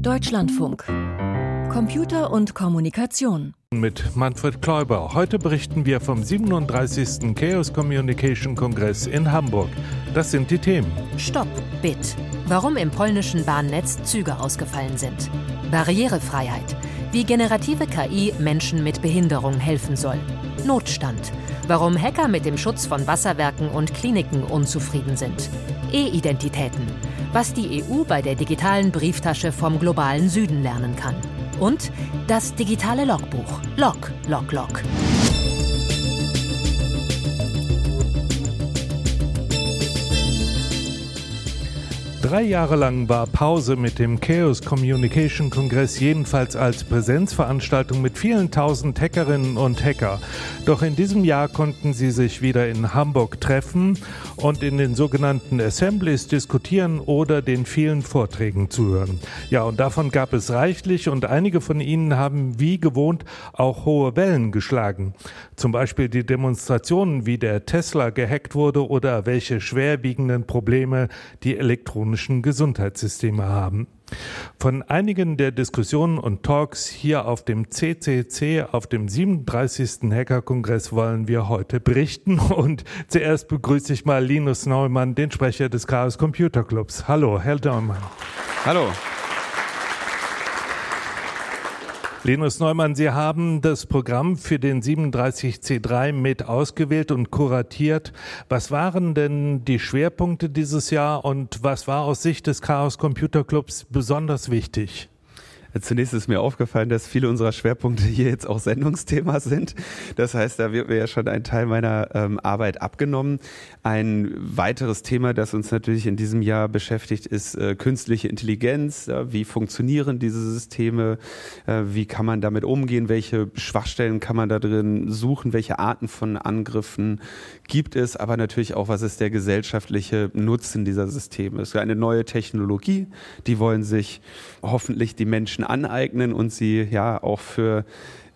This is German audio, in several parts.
Deutschlandfunk. Computer und Kommunikation. Mit Manfred Kläuber. Heute berichten wir vom 37. Chaos Communication Kongress in Hamburg. Das sind die Themen. Stopp, Bit. Warum im polnischen Bahnnetz Züge ausgefallen sind. Barrierefreiheit. Wie generative KI Menschen mit Behinderung helfen soll. Notstand. Warum Hacker mit dem Schutz von Wasserwerken und Kliniken unzufrieden sind. E-Identitäten. Was die EU bei der digitalen Brieftasche vom globalen Süden lernen kann. Und das digitale Logbuch. Log, Log, Log. Drei Jahre lang war Pause mit dem Chaos Communication Kongress jedenfalls als Präsenzveranstaltung mit vielen tausend Hackerinnen und Hacker. Doch in diesem Jahr konnten sie sich wieder in Hamburg treffen und in den sogenannten Assemblies diskutieren oder den vielen Vorträgen zuhören. Ja, und davon gab es reichlich und einige von ihnen haben wie gewohnt auch hohe Wellen geschlagen. Zum Beispiel die Demonstrationen, wie der Tesla gehackt wurde oder welche schwerwiegenden Probleme die elektronischen elektronischen Gesundheitssysteme haben. Von einigen der Diskussionen und Talks hier auf dem CCC, auf dem 37. Hackerkongress, wollen wir heute berichten. Und zuerst begrüße ich mal Linus Neumann, den Sprecher des Chaos Computer Clubs. Hallo, Herr Neumann. Hallo. Linus Neumann, Sie haben das Programm für den 37C3 mit ausgewählt und kuratiert. Was waren denn die Schwerpunkte dieses Jahr und was war aus Sicht des Chaos Computer Clubs besonders wichtig? Zunächst ist mir aufgefallen, dass viele unserer Schwerpunkte hier jetzt auch Sendungsthema sind. Das heißt, da wird mir ja schon ein Teil meiner ähm, Arbeit abgenommen. Ein weiteres Thema, das uns natürlich in diesem Jahr beschäftigt, ist äh, künstliche Intelligenz. Ja, wie funktionieren diese Systeme? Äh, wie kann man damit umgehen? Welche Schwachstellen kann man da drin suchen? Welche Arten von Angriffen gibt es? Aber natürlich auch, was ist der gesellschaftliche Nutzen dieser Systeme? Es ist eine neue Technologie. Die wollen sich hoffentlich die Menschen Menschen aneignen und sie ja auch für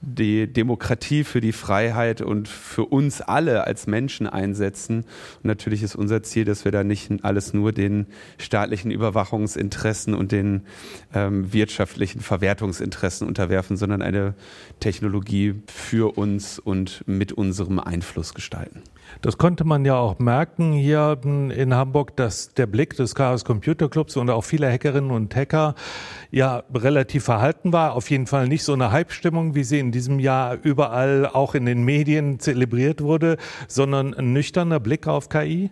die Demokratie, für die Freiheit und für uns alle als Menschen einsetzen. Und natürlich ist unser Ziel, dass wir da nicht alles nur den staatlichen Überwachungsinteressen und den ähm, wirtschaftlichen Verwertungsinteressen unterwerfen, sondern eine Technologie für uns und mit unserem Einfluss gestalten. Das konnte man ja auch merken hier in Hamburg, dass der Blick des Chaos Computer Clubs und auch vieler Hackerinnen und Hacker ja relativ verhalten war. Auf jeden Fall nicht so eine Hype-Stimmung, wie sie in diesem Jahr überall auch in den Medien zelebriert wurde, sondern ein nüchterner Blick auf KI.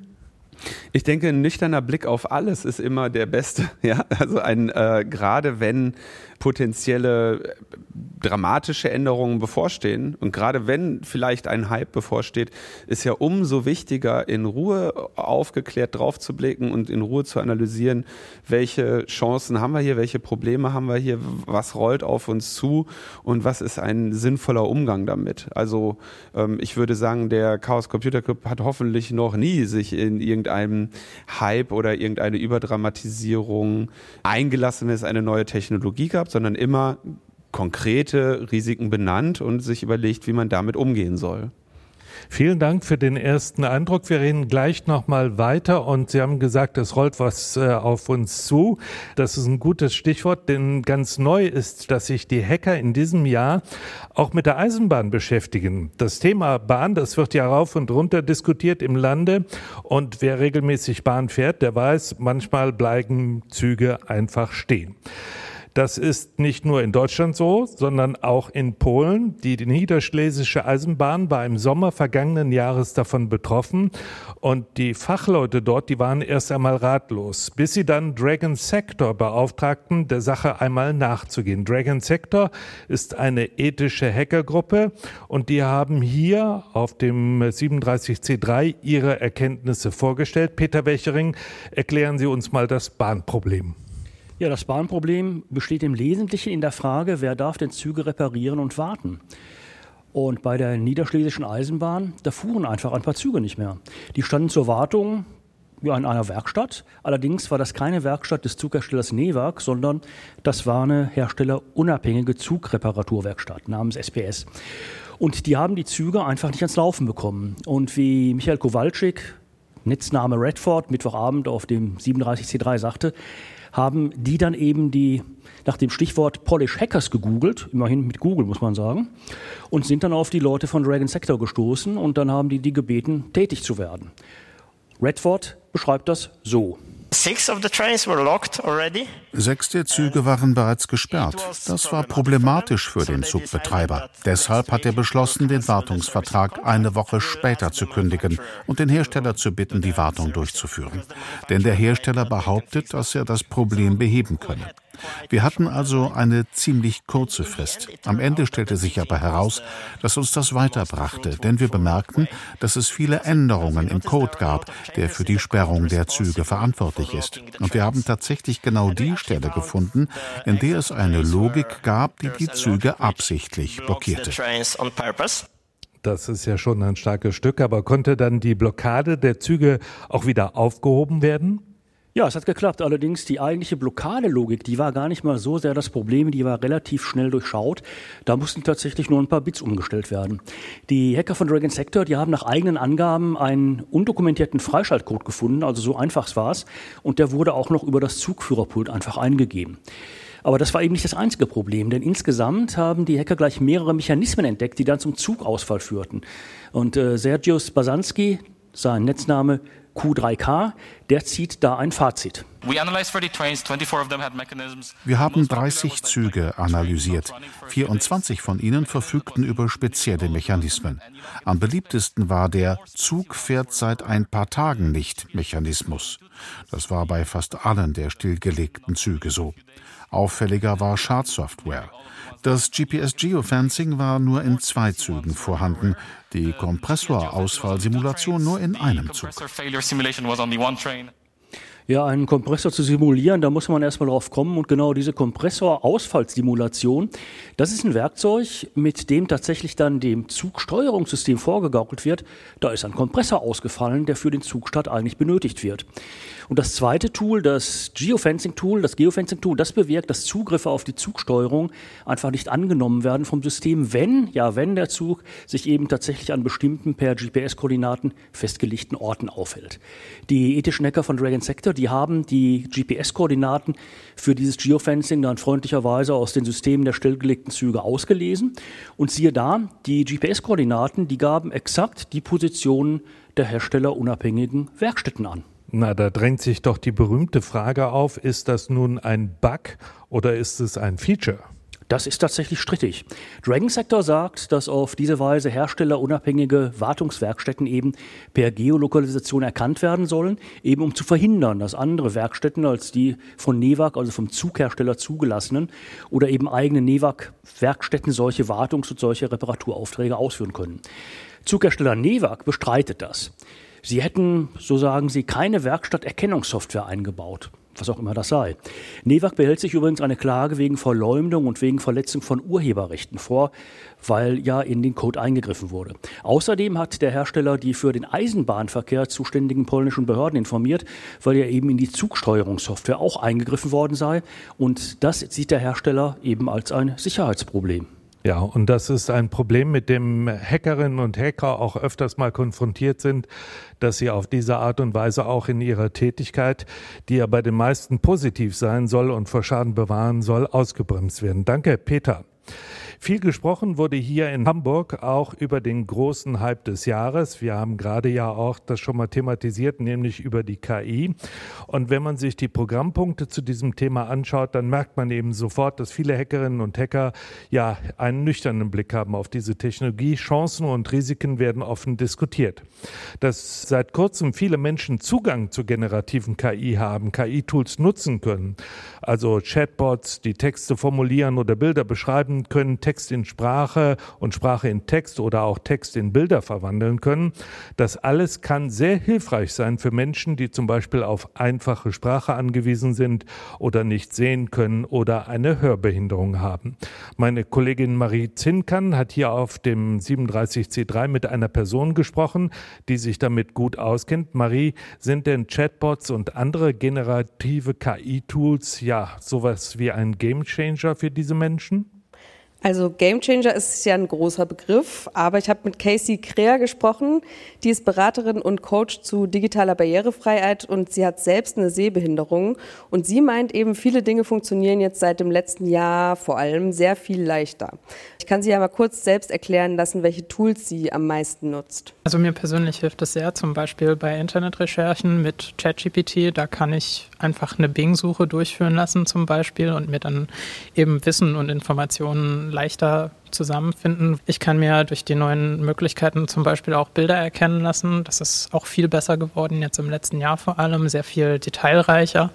Ich denke, ein nüchterner Blick auf alles ist immer der beste. Ja, also ein äh, gerade wenn potenzielle dramatische Änderungen bevorstehen. Und gerade wenn vielleicht ein Hype bevorsteht, ist ja umso wichtiger, in Ruhe aufgeklärt drauf zu blicken und in Ruhe zu analysieren, welche Chancen haben wir hier, welche Probleme haben wir hier, was rollt auf uns zu und was ist ein sinnvoller Umgang damit. Also ähm, ich würde sagen, der Chaos Computer Club hat hoffentlich noch nie sich in irgendeinem Hype oder irgendeine Überdramatisierung eingelassen, wenn es eine neue Technologie gab, sondern immer konkrete Risiken benannt und sich überlegt, wie man damit umgehen soll. Vielen Dank für den ersten Eindruck. Wir reden gleich nochmal weiter und Sie haben gesagt, es rollt was äh, auf uns zu. Das ist ein gutes Stichwort, denn ganz neu ist, dass sich die Hacker in diesem Jahr auch mit der Eisenbahn beschäftigen. Das Thema Bahn, das wird ja rauf und runter diskutiert im Lande und wer regelmäßig Bahn fährt, der weiß, manchmal bleiben Züge einfach stehen. Das ist nicht nur in Deutschland so, sondern auch in Polen. Die niederschlesische Eisenbahn war im Sommer vergangenen Jahres davon betroffen und die Fachleute dort, die waren erst einmal ratlos, bis sie dann Dragon Sector beauftragten, der Sache einmal nachzugehen. Dragon Sector ist eine ethische Hackergruppe und die haben hier auf dem 37C3 ihre Erkenntnisse vorgestellt. Peter Wechering, erklären Sie uns mal das Bahnproblem. Ja, das Bahnproblem besteht im Wesentlichen in der Frage, wer darf denn Züge reparieren und warten. Und bei der niederschlesischen Eisenbahn, da fuhren einfach ein paar Züge nicht mehr. Die standen zur Wartung ja, in einer Werkstatt. Allerdings war das keine Werkstatt des Zugherstellers Newag, sondern das war eine herstellerunabhängige Zugreparaturwerkstatt namens SPS. Und die haben die Züge einfach nicht ans Laufen bekommen. Und wie Michael Kowalczyk, Netzname Redford, Mittwochabend auf dem 37C3 sagte, haben die dann eben die nach dem Stichwort Polish Hackers gegoogelt, immerhin mit Google muss man sagen, und sind dann auf die Leute von Dragon Sector gestoßen und dann haben die die gebeten, tätig zu werden. Redford beschreibt das so. Sechs der Züge waren bereits gesperrt. Das war problematisch für den Zugbetreiber. Deshalb hat er beschlossen, den Wartungsvertrag eine Woche später zu kündigen und den Hersteller zu bitten, die Wartung durchzuführen. Denn der Hersteller behauptet, dass er das Problem beheben könne. Wir hatten also eine ziemlich kurze Frist. Am Ende stellte sich aber heraus, dass uns das weiterbrachte, denn wir bemerkten, dass es viele Änderungen im Code gab, der für die Sperrung der Züge verantwortlich ist. Und wir haben tatsächlich genau die Stelle gefunden, in der es eine Logik gab, die die Züge absichtlich blockierte. Das ist ja schon ein starkes Stück, aber konnte dann die Blockade der Züge auch wieder aufgehoben werden? Ja, es hat geklappt. Allerdings die eigentliche Blockadelogik, die war gar nicht mal so sehr das Problem, die war relativ schnell durchschaut. Da mussten tatsächlich nur ein paar Bits umgestellt werden. Die Hacker von Dragon Sector, die haben nach eigenen Angaben einen undokumentierten Freischaltcode gefunden, also so einfach war es, und der wurde auch noch über das Zugführerpult einfach eingegeben. Aber das war eben nicht das einzige Problem, denn insgesamt haben die Hacker gleich mehrere Mechanismen entdeckt, die dann zum Zugausfall führten. Und äh, Sergius Basanski, sein Netzname Q3K, der zieht da ein Fazit. Wir haben 30 Züge analysiert. 24 von ihnen verfügten über spezielle Mechanismen. Am beliebtesten war der Zug fährt seit ein paar Tagen nicht Mechanismus. Das war bei fast allen der stillgelegten Züge so. Auffälliger war Schadsoftware. Das GPS-Geofencing war nur in zwei Zügen vorhanden, die Kompressorausfallsimulation nur in einem Zug. Ja, einen Kompressor zu simulieren, da muss man erstmal drauf kommen. Und genau diese Kompressorausfallsimulation, das ist ein Werkzeug, mit dem tatsächlich dann dem Zugsteuerungssystem vorgegaukelt wird, da ist ein Kompressor ausgefallen, der für den Zugstart eigentlich benötigt wird. Und das zweite Tool, das Geofencing-Tool, das Geofencing-Tool, das bewirkt, dass Zugriffe auf die Zugsteuerung einfach nicht angenommen werden vom System, wenn, ja, wenn der Zug sich eben tatsächlich an bestimmten per GPS-Koordinaten festgelegten Orten aufhält. Die ethischen Hacker von Dragon Sector, die haben die GPS-Koordinaten für dieses Geofencing dann freundlicherweise aus den Systemen der stillgelegten Züge ausgelesen. Und siehe da, die GPS-Koordinaten, die gaben exakt die Positionen der herstellerunabhängigen Werkstätten an. Na, da drängt sich doch die berühmte Frage auf, ist das nun ein Bug oder ist es ein Feature? Das ist tatsächlich strittig. Dragon Sector sagt, dass auf diese Weise herstellerunabhängige Wartungswerkstätten eben per Geolokalisation erkannt werden sollen, eben um zu verhindern, dass andere Werkstätten als die von NEWAG, also vom Zughersteller zugelassenen oder eben eigene NEWAG-Werkstätten solche Wartungs- und solche Reparaturaufträge ausführen können. Zughersteller NEWAG bestreitet das. Sie hätten, so sagen Sie, keine Werkstatterkennungssoftware eingebaut was auch immer das sei. NEWAG behält sich übrigens eine Klage wegen Verleumdung und wegen Verletzung von Urheberrechten vor, weil ja in den Code eingegriffen wurde. Außerdem hat der Hersteller die für den Eisenbahnverkehr zuständigen polnischen Behörden informiert, weil ja eben in die Zugsteuerungssoftware auch eingegriffen worden sei. Und das sieht der Hersteller eben als ein Sicherheitsproblem. Ja, und das ist ein Problem, mit dem Hackerinnen und Hacker auch öfters mal konfrontiert sind, dass sie auf diese Art und Weise auch in ihrer Tätigkeit, die ja bei den meisten positiv sein soll und vor Schaden bewahren soll, ausgebremst werden. Danke, Peter. Viel gesprochen wurde hier in Hamburg auch über den großen Hype des Jahres. Wir haben gerade ja auch das schon mal thematisiert, nämlich über die KI. Und wenn man sich die Programmpunkte zu diesem Thema anschaut, dann merkt man eben sofort, dass viele Hackerinnen und Hacker ja einen nüchternen Blick haben auf diese Technologie. Chancen und Risiken werden offen diskutiert. Dass seit kurzem viele Menschen Zugang zu generativen KI haben, KI-Tools nutzen können, also Chatbots, die Texte formulieren oder Bilder beschreiben können, in Sprache und Sprache in Text oder auch Text in Bilder verwandeln können. Das alles kann sehr hilfreich sein für Menschen, die zum Beispiel auf einfache Sprache angewiesen sind oder nicht sehen können oder eine Hörbehinderung haben. Meine Kollegin Marie Zinkan hat hier auf dem 37C3 mit einer Person gesprochen, die sich damit gut auskennt. Marie, sind denn Chatbots und andere generative KI-Tools ja sowas wie ein Gamechanger für diese Menschen? Also Gamechanger ist ja ein großer Begriff, aber ich habe mit Casey Kreher gesprochen. Die ist Beraterin und Coach zu digitaler Barrierefreiheit und sie hat selbst eine Sehbehinderung. Und sie meint eben, viele Dinge funktionieren jetzt seit dem letzten Jahr vor allem sehr viel leichter. Ich kann sie ja mal kurz selbst erklären lassen, welche Tools sie am meisten nutzt. Also mir persönlich hilft es sehr, zum Beispiel bei Internetrecherchen mit ChatGPT. Da kann ich einfach eine Bing-Suche durchführen lassen zum Beispiel und mir dann eben Wissen und Informationen leichter zusammenfinden. Ich kann mir durch die neuen Möglichkeiten zum Beispiel auch Bilder erkennen lassen. Das ist auch viel besser geworden, jetzt im letzten Jahr vor allem, sehr viel detailreicher.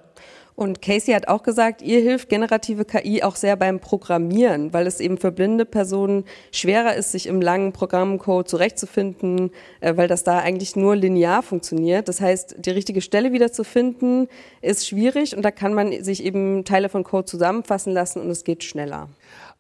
Und Casey hat auch gesagt, ihr hilft generative KI auch sehr beim Programmieren, weil es eben für blinde Personen schwerer ist, sich im langen Programmcode zurechtzufinden, äh, weil das da eigentlich nur linear funktioniert. Das heißt, die richtige Stelle wieder zu finden, ist schwierig und da kann man sich eben Teile von Code zusammenfassen lassen und es geht schneller.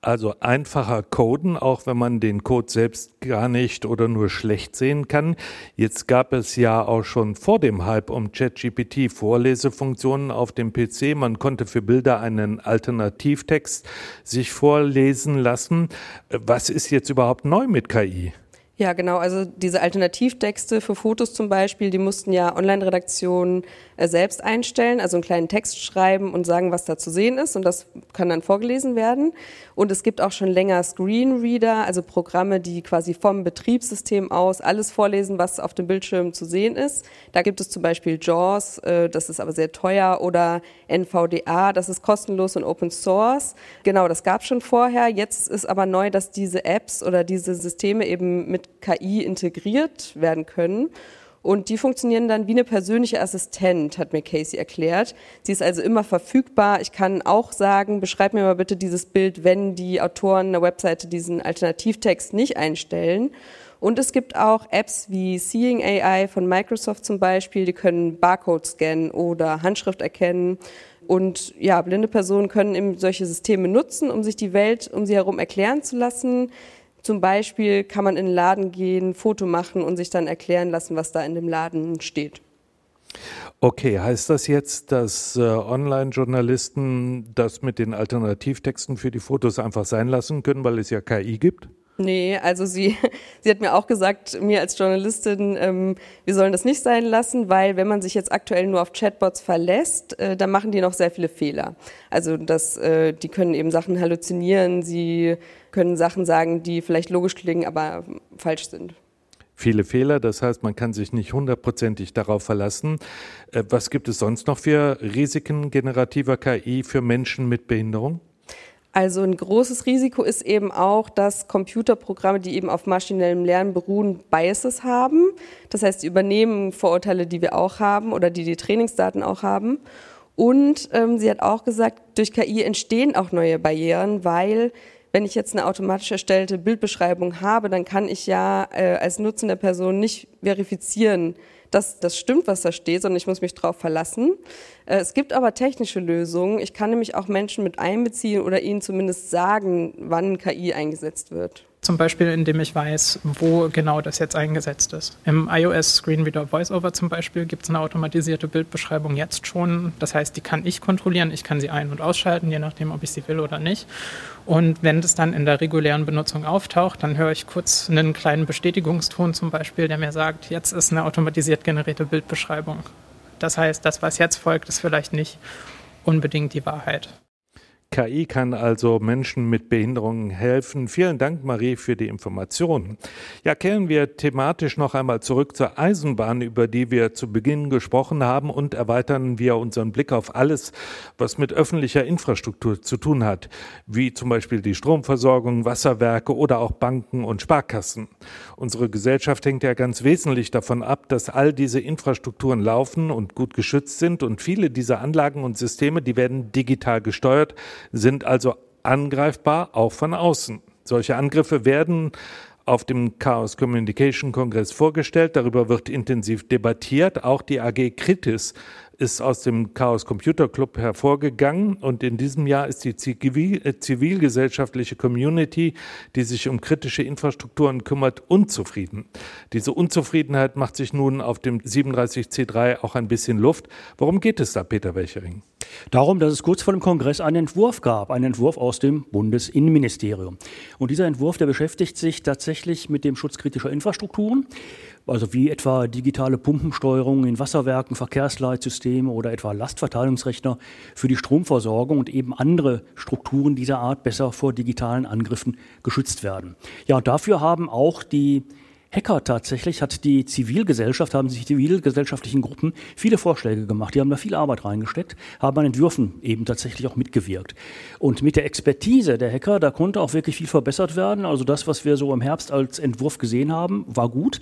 Also einfacher coden, auch wenn man den Code selbst gar nicht oder nur schlecht sehen kann. Jetzt gab es ja auch schon vor dem Hype um ChatGPT Vorlesefunktionen auf dem PC. Man konnte für Bilder einen Alternativtext sich vorlesen lassen. Was ist jetzt überhaupt neu mit KI? Ja, genau. Also diese Alternativtexte für Fotos zum Beispiel, die mussten ja Online-Redaktionen äh, selbst einstellen, also einen kleinen Text schreiben und sagen, was da zu sehen ist und das kann dann vorgelesen werden. Und es gibt auch schon länger Screenreader, also Programme, die quasi vom Betriebssystem aus alles vorlesen, was auf dem Bildschirm zu sehen ist. Da gibt es zum Beispiel JAWS, äh, das ist aber sehr teuer, oder NVDA, das ist kostenlos und Open Source. Genau, das gab schon vorher. Jetzt ist aber neu, dass diese Apps oder diese Systeme eben mit KI integriert werden können. Und die funktionieren dann wie eine persönliche Assistent, hat mir Casey erklärt. Sie ist also immer verfügbar. Ich kann auch sagen, beschreib mir mal bitte dieses Bild, wenn die Autoren der Webseite diesen Alternativtext nicht einstellen. Und es gibt auch Apps wie Seeing AI von Microsoft zum Beispiel, die können Barcode scannen oder Handschrift erkennen. Und ja, blinde Personen können eben solche Systeme nutzen, um sich die Welt um sie herum erklären zu lassen. Zum Beispiel kann man in den Laden gehen, Foto machen und sich dann erklären lassen, was da in dem Laden steht. Okay, heißt das jetzt, dass äh, Online-Journalisten das mit den Alternativtexten für die Fotos einfach sein lassen können, weil es ja KI gibt? Nee, also sie, sie hat mir auch gesagt, mir als Journalistin, ähm, wir sollen das nicht sein lassen, weil wenn man sich jetzt aktuell nur auf Chatbots verlässt, äh, dann machen die noch sehr viele Fehler. Also das, äh, die können eben Sachen halluzinieren, sie können Sachen sagen, die vielleicht logisch klingen, aber falsch sind viele Fehler. Das heißt, man kann sich nicht hundertprozentig darauf verlassen. Äh, was gibt es sonst noch für Risiken generativer KI für Menschen mit Behinderung? Also ein großes Risiko ist eben auch, dass Computerprogramme, die eben auf maschinellem Lernen beruhen, Biases haben. Das heißt, sie übernehmen Vorurteile, die wir auch haben oder die die Trainingsdaten auch haben. Und ähm, sie hat auch gesagt, durch KI entstehen auch neue Barrieren, weil wenn ich jetzt eine automatisch erstellte Bildbeschreibung habe, dann kann ich ja äh, als nutzende Person nicht verifizieren, dass das stimmt, was da steht, sondern ich muss mich darauf verlassen. Äh, es gibt aber technische Lösungen. Ich kann nämlich auch Menschen mit einbeziehen oder ihnen zumindest sagen, wann KI eingesetzt wird. Zum Beispiel, indem ich weiß, wo genau das jetzt eingesetzt ist. Im iOS Screenreader VoiceOver zum Beispiel gibt es eine automatisierte Bildbeschreibung jetzt schon. Das heißt, die kann ich kontrollieren. Ich kann sie ein- und ausschalten, je nachdem, ob ich sie will oder nicht. Und wenn das dann in der regulären Benutzung auftaucht, dann höre ich kurz einen kleinen Bestätigungston zum Beispiel, der mir sagt, jetzt ist eine automatisiert generierte Bildbeschreibung. Das heißt, das, was jetzt folgt, ist vielleicht nicht unbedingt die Wahrheit. KI kann also Menschen mit Behinderungen helfen. Vielen Dank, Marie, für die Informationen. Ja, kehren wir thematisch noch einmal zurück zur Eisenbahn, über die wir zu Beginn gesprochen haben und erweitern wir unseren Blick auf alles, was mit öffentlicher Infrastruktur zu tun hat, wie zum Beispiel die Stromversorgung, Wasserwerke oder auch Banken und Sparkassen. Unsere Gesellschaft hängt ja ganz wesentlich davon ab, dass all diese Infrastrukturen laufen und gut geschützt sind und viele dieser Anlagen und Systeme, die werden digital gesteuert, sind also angreifbar, auch von außen. Solche Angriffe werden auf dem Chaos Communication Kongress vorgestellt. Darüber wird intensiv debattiert. Auch die AG Kritis ist aus dem Chaos Computer Club hervorgegangen und in diesem Jahr ist die äh, zivilgesellschaftliche Community, die sich um kritische Infrastrukturen kümmert, unzufrieden. Diese Unzufriedenheit macht sich nun auf dem 37C3 auch ein bisschen Luft. Worum geht es da, Peter Welchering? Darum, dass es kurz vor dem Kongress einen Entwurf gab, einen Entwurf aus dem Bundesinnenministerium. Und dieser Entwurf, der beschäftigt sich tatsächlich mit dem Schutz kritischer Infrastrukturen also wie etwa digitale Pumpensteuerung in Wasserwerken, Verkehrsleitsysteme oder etwa Lastverteilungsrechner für die Stromversorgung und eben andere Strukturen dieser Art besser vor digitalen Angriffen geschützt werden. Ja, und dafür haben auch die Hacker tatsächlich, hat die Zivilgesellschaft, haben sich zivilgesellschaftlichen Gruppen viele Vorschläge gemacht. Die haben da viel Arbeit reingesteckt, haben an Entwürfen eben tatsächlich auch mitgewirkt. Und mit der Expertise der Hacker, da konnte auch wirklich viel verbessert werden. Also das, was wir so im Herbst als Entwurf gesehen haben, war gut.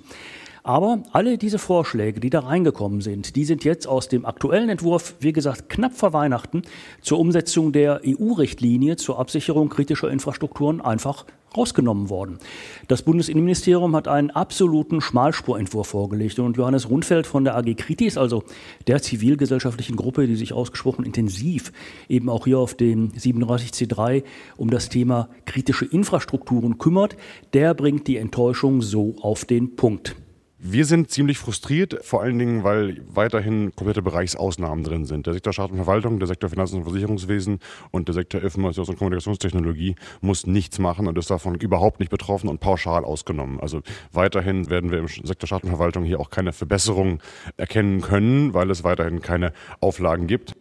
Aber alle diese Vorschläge, die da reingekommen sind, die sind jetzt aus dem aktuellen Entwurf, wie gesagt, knapp vor Weihnachten zur Umsetzung der EU-Richtlinie zur Absicherung kritischer Infrastrukturen einfach rausgenommen worden. Das Bundesinnenministerium hat einen absoluten Schmalspurentwurf vorgelegt und Johannes Rundfeld von der AG Kritis, also der zivilgesellschaftlichen Gruppe, die sich ausgesprochen intensiv eben auch hier auf dem 37C3 um das Thema kritische Infrastrukturen kümmert, der bringt die Enttäuschung so auf den Punkt. Wir sind ziemlich frustriert, vor allen Dingen, weil weiterhin komplette Bereichsausnahmen drin sind. Der Sektor Staat und Verwaltung, der Sektor Finanzen und Versicherungswesen und der Sektor Informations- und Kommunikationstechnologie muss nichts machen und ist davon überhaupt nicht betroffen und pauschal ausgenommen. Also weiterhin werden wir im Sektor Staat und Verwaltung hier auch keine Verbesserung erkennen können, weil es weiterhin keine Auflagen gibt.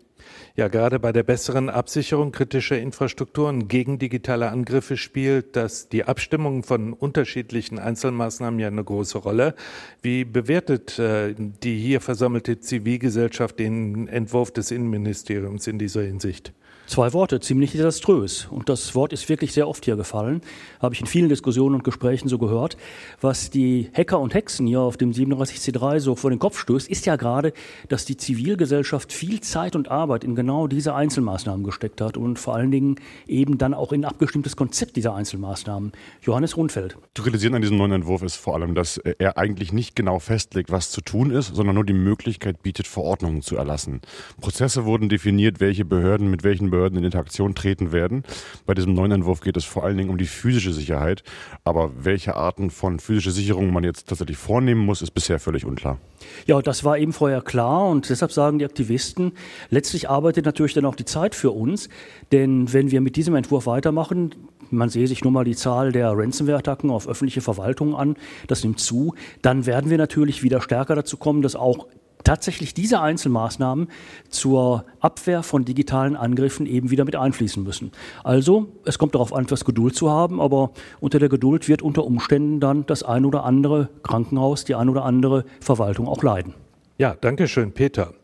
Ja, gerade bei der besseren Absicherung kritischer Infrastrukturen gegen digitale Angriffe spielt das die Abstimmung von unterschiedlichen Einzelmaßnahmen ja eine große Rolle. Wie bewertet äh, die hier versammelte Zivilgesellschaft den Entwurf des Innenministeriums in dieser Hinsicht? Zwei Worte, ziemlich desaströs. Und das Wort ist wirklich sehr oft hier gefallen. Habe ich in vielen Diskussionen und Gesprächen so gehört. Was die Hacker und Hexen hier auf dem 37C3 so vor den Kopf stößt, ist ja gerade, dass die Zivilgesellschaft viel Zeit und Arbeit in genau diese Einzelmaßnahmen gesteckt hat und vor allen Dingen eben dann auch in ein abgestimmtes Konzept dieser Einzelmaßnahmen. Johannes Rundfeld. Zu kritisieren an diesem neuen Entwurf ist vor allem, dass er eigentlich nicht genau festlegt, was zu tun ist, sondern nur die Möglichkeit bietet, Verordnungen zu erlassen. Prozesse wurden definiert, welche Behörden mit welchen Behörden in Interaktion treten werden. Bei diesem neuen Entwurf geht es vor allen Dingen um die physische Sicherheit. Aber welche Arten von physischer Sicherung man jetzt tatsächlich vornehmen muss, ist bisher völlig unklar. Ja, das war eben vorher klar und deshalb sagen die Aktivisten, letztlich arbeitet natürlich dann auch die Zeit für uns, denn wenn wir mit diesem Entwurf weitermachen, man sehe sich nur mal die Zahl der Ransomware-Attacken auf öffentliche Verwaltungen an, das nimmt zu, dann werden wir natürlich wieder stärker dazu kommen, dass auch tatsächlich diese Einzelmaßnahmen zur Abwehr von digitalen Angriffen eben wieder mit einfließen müssen. Also es kommt darauf an, etwas Geduld zu haben, aber unter der Geduld wird unter Umständen dann das ein oder andere Krankenhaus, die ein oder andere Verwaltung auch leiden. Ja, danke schön, Peter.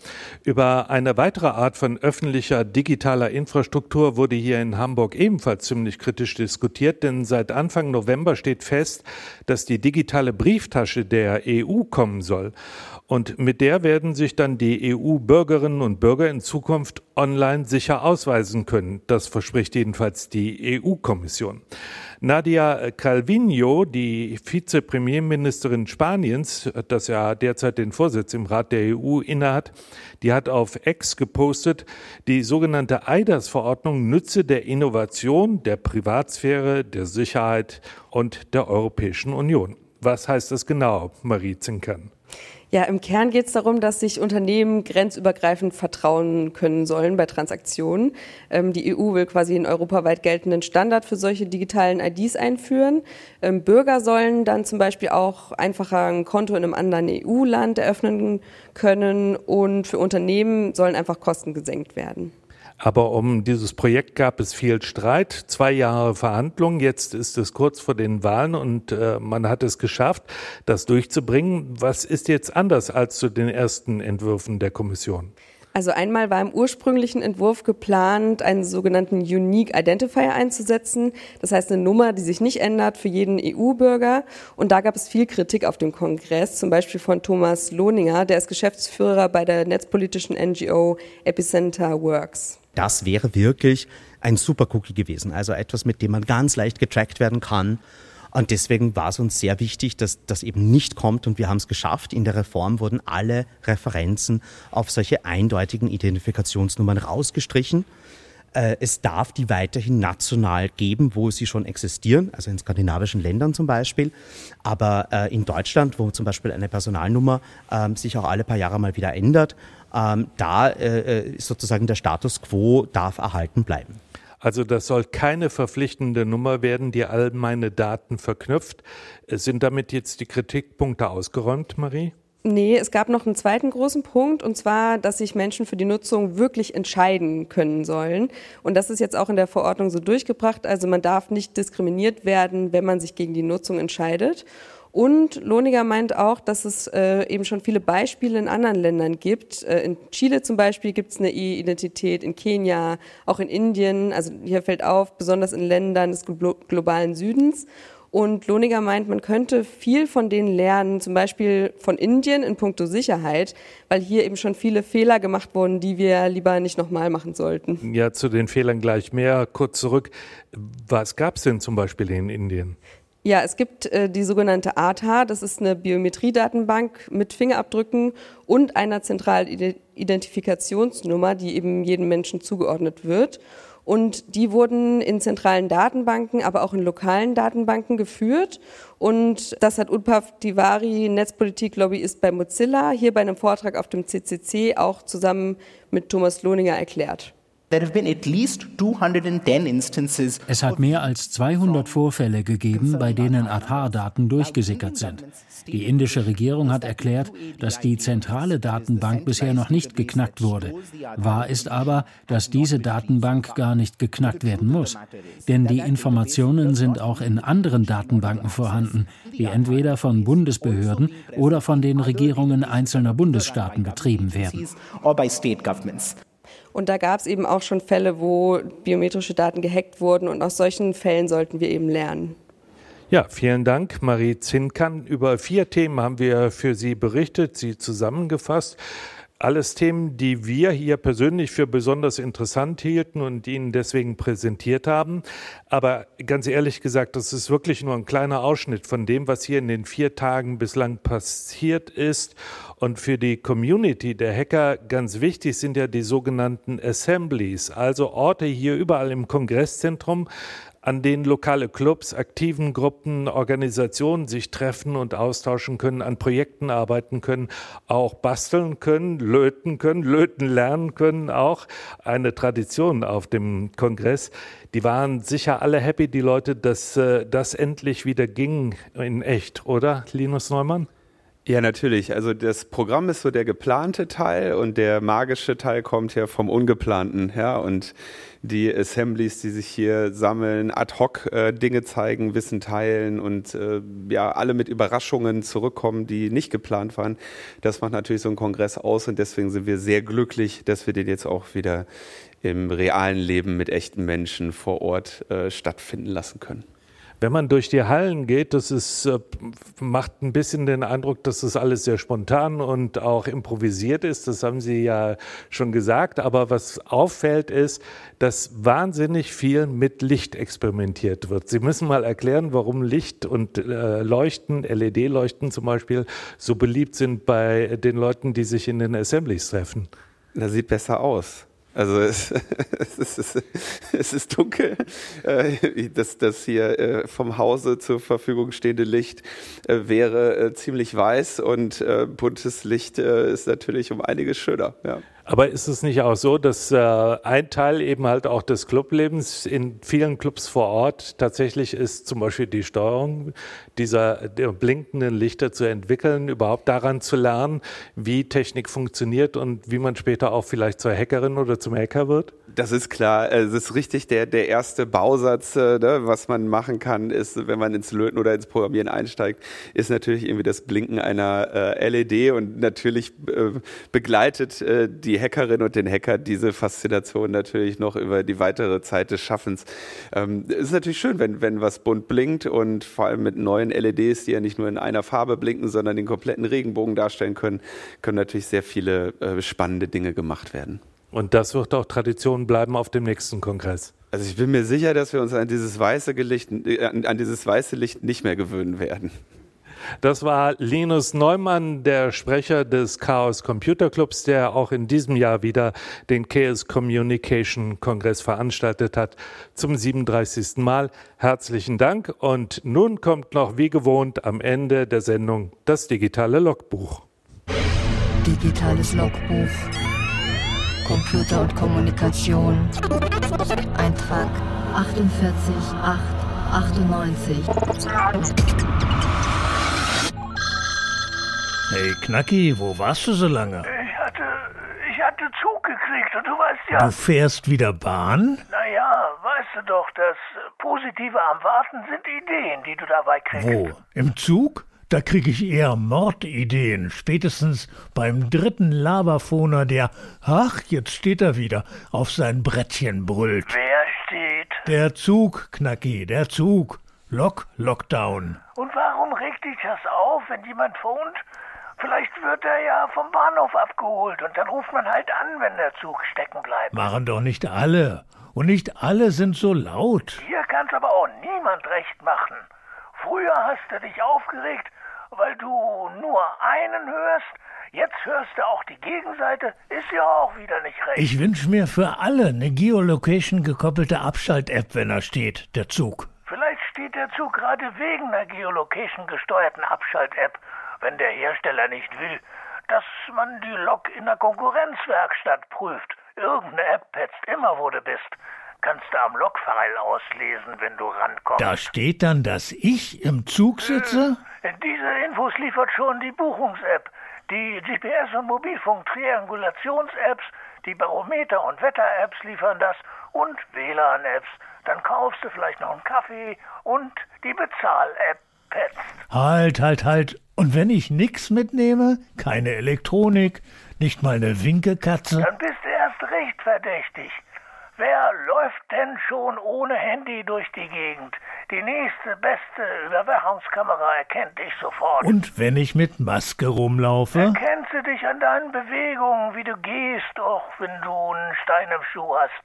Über eine weitere Art von öffentlicher digitaler Infrastruktur wurde hier in Hamburg ebenfalls ziemlich kritisch diskutiert, denn seit Anfang November steht fest, dass die digitale Brieftasche der EU kommen soll. Und mit der werden sich dann die EU-Bürgerinnen und Bürger in Zukunft online sicher ausweisen können. Das verspricht jedenfalls die EU-Kommission. Nadia Calvino, die Vizepremierministerin Spaniens, das ja derzeit den Vorsitz im Rat der EU innehat, die hat auf X gepostet, die sogenannte EIDAS-Verordnung nütze der Innovation, der Privatsphäre, der Sicherheit und der Europäischen Union. Was heißt das genau, Marie Zinkern? Ja, im Kern geht es darum, dass sich Unternehmen grenzübergreifend vertrauen können sollen bei Transaktionen. Ähm, die EU will quasi einen europaweit geltenden Standard für solche digitalen IDs einführen. Ähm, Bürger sollen dann zum Beispiel auch einfacher ein Konto in einem anderen EU-Land eröffnen können und für Unternehmen sollen einfach Kosten gesenkt werden. Aber um dieses Projekt gab es viel Streit, zwei Jahre Verhandlungen. Jetzt ist es kurz vor den Wahlen und äh, man hat es geschafft, das durchzubringen. Was ist jetzt anders als zu den ersten Entwürfen der Kommission? Also einmal war im ursprünglichen Entwurf geplant, einen sogenannten Unique Identifier einzusetzen. Das heißt eine Nummer, die sich nicht ändert für jeden EU-Bürger. Und da gab es viel Kritik auf dem Kongress, zum Beispiel von Thomas Lohninger, der ist Geschäftsführer bei der netzpolitischen NGO Epicenter Works. Das wäre wirklich ein Super Cookie gewesen, also etwas, mit dem man ganz leicht getrackt werden kann Und deswegen war es uns sehr wichtig, dass das eben nicht kommt und wir haben es geschafft. In der Reform wurden alle Referenzen auf solche eindeutigen Identifikationsnummern rausgestrichen. Äh, es darf die weiterhin national geben, wo sie schon existieren, also in skandinavischen Ländern zum Beispiel. Aber äh, in Deutschland, wo zum Beispiel eine Personalnummer ähm, sich auch alle paar Jahre mal wieder ändert, ähm, da äh, sozusagen der Status quo darf erhalten bleiben. Also das soll keine verpflichtende Nummer werden, die all meine Daten verknüpft. Sind damit jetzt die Kritikpunkte ausgeräumt, Marie? Nee, es gab noch einen zweiten großen Punkt, und zwar, dass sich Menschen für die Nutzung wirklich entscheiden können sollen. Und das ist jetzt auch in der Verordnung so durchgebracht. Also man darf nicht diskriminiert werden, wenn man sich gegen die Nutzung entscheidet. Und Lohniger meint auch, dass es äh, eben schon viele Beispiele in anderen Ländern gibt. Äh, in Chile zum Beispiel gibt es eine E-Identität, in Kenia, auch in Indien. Also hier fällt auf, besonders in Ländern des glo globalen Südens. Und Lohniger meint, man könnte viel von denen lernen, zum Beispiel von Indien in puncto Sicherheit, weil hier eben schon viele Fehler gemacht wurden, die wir lieber nicht nochmal machen sollten. Ja, zu den Fehlern gleich mehr. Kurz zurück. Was gab es denn zum Beispiel in Indien? Ja, es gibt äh, die sogenannte ATA, das ist eine Biometriedatenbank mit Fingerabdrücken und einer zentralen Identifikationsnummer, die eben jedem Menschen zugeordnet wird. Und die wurden in zentralen Datenbanken, aber auch in lokalen Datenbanken geführt. Und das hat Udpav Tiwari, Netzpolitik-Lobbyist bei Mozilla, hier bei einem Vortrag auf dem CCC auch zusammen mit Thomas Lohninger erklärt. Es hat mehr als 200 Vorfälle gegeben, bei denen Aadhaar-Daten durchgesickert sind. Die indische Regierung hat erklärt, dass die zentrale Datenbank bisher noch nicht geknackt wurde. Wahr ist aber, dass diese Datenbank gar nicht geknackt werden muss. Denn die Informationen sind auch in anderen Datenbanken vorhanden, die entweder von Bundesbehörden oder von den Regierungen einzelner Bundesstaaten betrieben werden. Und da gab es eben auch schon Fälle, wo biometrische Daten gehackt wurden und aus solchen Fällen sollten wir eben lernen. Ja, vielen Dank, Marie Zinkan. Über vier Themen haben wir für Sie berichtet, Sie zusammengefasst. Alles Themen, die wir hier persönlich für besonders interessant hielten und Ihnen deswegen präsentiert haben. Aber ganz ehrlich gesagt, das ist wirklich nur ein kleiner Ausschnitt von dem, was hier in den vier Tagen bislang passiert ist. Und für die Community der Hacker ganz wichtig sind ja die sogenannten Assemblies, also Orte hier überall im Kongresszentrum, an denen lokale Clubs, aktiven Gruppen, Organisationen sich treffen und austauschen können, an Projekten arbeiten können, auch basteln können, löten können, löten lernen können, auch eine Tradition auf dem Kongress. Die waren sicher alle happy, die Leute, dass äh, das endlich wieder ging in echt, oder, Linus Neumann? Ja, natürlich. Also das Programm ist so der geplante Teil und der magische Teil kommt ja vom ungeplanten. Ja, und die Assemblies, die sich hier sammeln, ad hoc äh, Dinge zeigen, Wissen teilen und äh, ja, alle mit Überraschungen zurückkommen, die nicht geplant waren. Das macht natürlich so einen Kongress aus und deswegen sind wir sehr glücklich, dass wir den jetzt auch wieder im realen Leben mit echten Menschen vor Ort äh, stattfinden lassen können. Wenn man durch die Hallen geht, das ist, äh, macht ein bisschen den Eindruck, dass das alles sehr spontan und auch improvisiert ist. Das haben Sie ja schon gesagt. Aber was auffällt, ist, dass wahnsinnig viel mit Licht experimentiert wird. Sie müssen mal erklären, warum Licht und äh, Leuchten, LED-Leuchten zum Beispiel, so beliebt sind bei den Leuten, die sich in den Assemblies treffen. Das sieht besser aus. Also es, es, ist, es ist dunkel. Äh, das, das hier äh, vom Hause zur Verfügung stehende Licht äh, wäre ziemlich weiß und buntes Licht ist natürlich um einiges schöner. Ja. Aber ist es nicht auch so, dass äh, ein Teil eben halt auch des Clublebens in vielen Clubs vor Ort tatsächlich ist, zum Beispiel die Steuerung dieser blinkenden Lichter zu entwickeln, überhaupt daran zu lernen, wie Technik funktioniert und wie man später auch vielleicht zur Hackerin oder zum Hacker wird? Das ist klar. Es ist richtig, der, der erste Bausatz, äh, ne, was man machen kann, ist, wenn man ins Löten oder ins Programmieren einsteigt, ist natürlich irgendwie das Blinken einer äh, LED und natürlich äh, begleitet äh, die Hackerin und den Hacker diese Faszination natürlich noch über die weitere Zeit des Schaffens. Ähm, es ist natürlich schön, wenn, wenn was bunt blinkt und vor allem mit neuen LEDs, die ja nicht nur in einer Farbe blinken, sondern den kompletten Regenbogen darstellen können, können natürlich sehr viele äh, spannende Dinge gemacht werden. Und das wird auch Tradition bleiben auf dem nächsten Kongress. Also ich bin mir sicher, dass wir uns an dieses weiße Licht, äh, an dieses weiße Licht nicht mehr gewöhnen werden. Das war Linus Neumann, der Sprecher des Chaos Computer Clubs, der auch in diesem Jahr wieder den Chaos Communication Kongress veranstaltet hat zum 37. Mal. Herzlichen Dank. Und nun kommt noch wie gewohnt am Ende der Sendung das digitale Logbuch. Digitales Logbuch. Computer und Kommunikation. Eintrag 48898. Hey Knacki, wo warst du so lange? Ich hatte, ich hatte Zug gekriegt und du weißt ja. Du fährst wieder Bahn? Naja, weißt du doch, das Positive am Warten sind Ideen, die du dabei kriegst. Wo? Im Zug? Da kriege ich eher Mordideen. Spätestens beim dritten Laberfoner, der, ach, jetzt steht er wieder, auf sein Brettchen brüllt. Wer steht? Der Zug, Knacki, der Zug. Lock, Lockdown. Und warum regt dich das auf, wenn jemand wohnt? Vielleicht wird er ja vom Bahnhof abgeholt und dann ruft man halt an, wenn der Zug stecken bleibt. Machen doch nicht alle. Und nicht alle sind so laut. Hier kann's aber auch niemand recht machen. Früher hast du dich aufgeregt, weil du nur einen hörst. Jetzt hörst du auch die Gegenseite. Ist ja auch wieder nicht recht. Ich wünsche mir für alle eine Geolocation gekoppelte Abschalt-App, wenn er steht, der Zug. Vielleicht steht der Zug gerade wegen einer Geolocation gesteuerten Abschalt-App wenn der Hersteller nicht will, dass man die Lok in der Konkurrenzwerkstatt prüft. Irgendeine App petzt immer, wo du bist. Kannst du am Lokpfeil auslesen, wenn du rankommst. Da steht dann, dass ich im Zug sitze? Äh, diese Infos liefert schon die Buchungs-App, die GPS- und Mobilfunk-Triangulations-Apps, die Barometer- und Wetter-Apps liefern das und WLAN-Apps. Dann kaufst du vielleicht noch einen Kaffee und die Bezahl-App. Halt, halt, halt. Und wenn ich nix mitnehme, keine Elektronik, nicht mal eine Winkekatze? Dann bist du erst recht verdächtig. Wer läuft denn schon ohne Handy durch die Gegend? Die nächste beste Überwachungskamera erkennt dich sofort. Und wenn ich mit Maske rumlaufe? Erkennst du dich an deinen Bewegungen, wie du gehst, auch wenn du einen Stein im Schuh hast.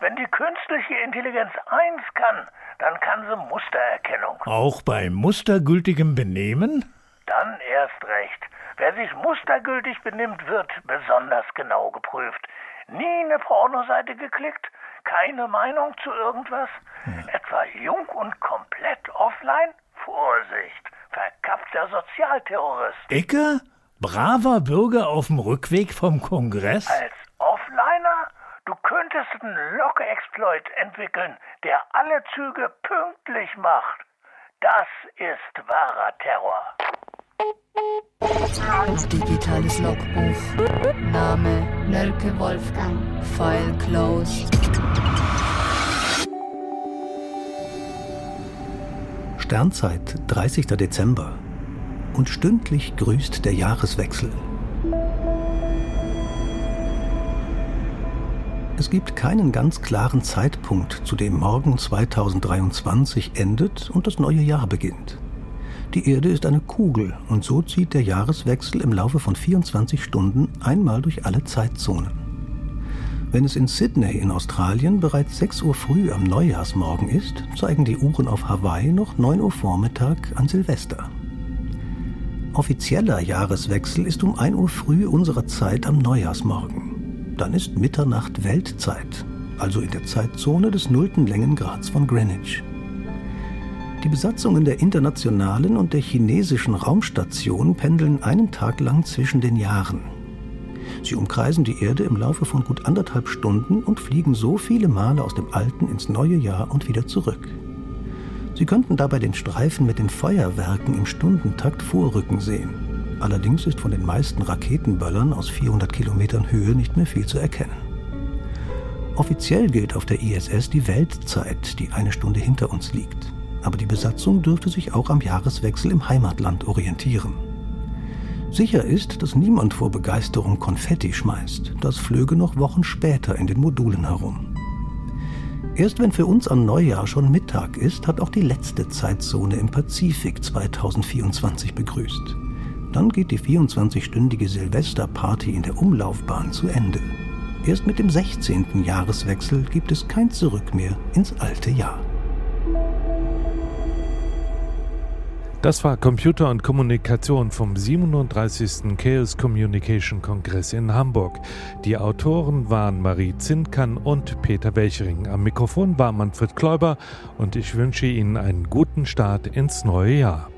Wenn die künstliche Intelligenz eins kann, dann kann sie Mustererkennung. Auch bei mustergültigem Benehmen? Dann erst recht. Wer sich mustergültig benimmt, wird besonders genau geprüft. Nie eine Pornoseite geklickt, keine Meinung zu irgendwas, hm. etwa jung und komplett offline? Vorsicht, verkappter Sozialterrorist. Icke? Braver Bürger auf dem Rückweg vom Kongress? Als Offliner? Du könntest einen Locke-Exploit entwickeln, der alle Züge pünktlich macht. Das ist wahrer Terror. Digitales Logbuch. Name Nölke Wolfgang. File closed. Sternzeit, 30. Dezember. Und stündlich grüßt der Jahreswechsel. Es gibt keinen ganz klaren Zeitpunkt, zu dem morgen 2023 endet und das neue Jahr beginnt. Die Erde ist eine Kugel und so zieht der Jahreswechsel im Laufe von 24 Stunden einmal durch alle Zeitzonen. Wenn es in Sydney in Australien bereits 6 Uhr früh am Neujahrsmorgen ist, zeigen die Uhren auf Hawaii noch 9 Uhr Vormittag an Silvester. Offizieller Jahreswechsel ist um 1 Uhr früh unserer Zeit am Neujahrsmorgen. Dann ist Mitternacht Weltzeit, also in der Zeitzone des nullten Längengrads von Greenwich. Die Besatzungen der internationalen und der chinesischen Raumstation pendeln einen Tag lang zwischen den Jahren. Sie umkreisen die Erde im Laufe von gut anderthalb Stunden und fliegen so viele Male aus dem alten ins neue Jahr und wieder zurück. Sie könnten dabei den Streifen mit den Feuerwerken im Stundentakt vorrücken sehen. Allerdings ist von den meisten Raketenböllern aus 400 Kilometern Höhe nicht mehr viel zu erkennen. Offiziell gilt auf der ISS die Weltzeit, die eine Stunde hinter uns liegt aber die Besatzung dürfte sich auch am Jahreswechsel im Heimatland orientieren. Sicher ist, dass niemand vor Begeisterung Konfetti schmeißt, das flöge noch Wochen später in den Modulen herum. Erst wenn für uns am Neujahr schon Mittag ist, hat auch die letzte Zeitzone im Pazifik 2024 begrüßt. Dann geht die 24-stündige Silvesterparty in der Umlaufbahn zu Ende. Erst mit dem 16. Jahreswechsel gibt es kein Zurück mehr ins alte Jahr. Das war Computer und Kommunikation vom 37. Chaos Communication Kongress in Hamburg. Die Autoren waren Marie Zindkan und Peter Welchering. Am Mikrofon war Manfred Kläuber und ich wünsche Ihnen einen guten Start ins neue Jahr.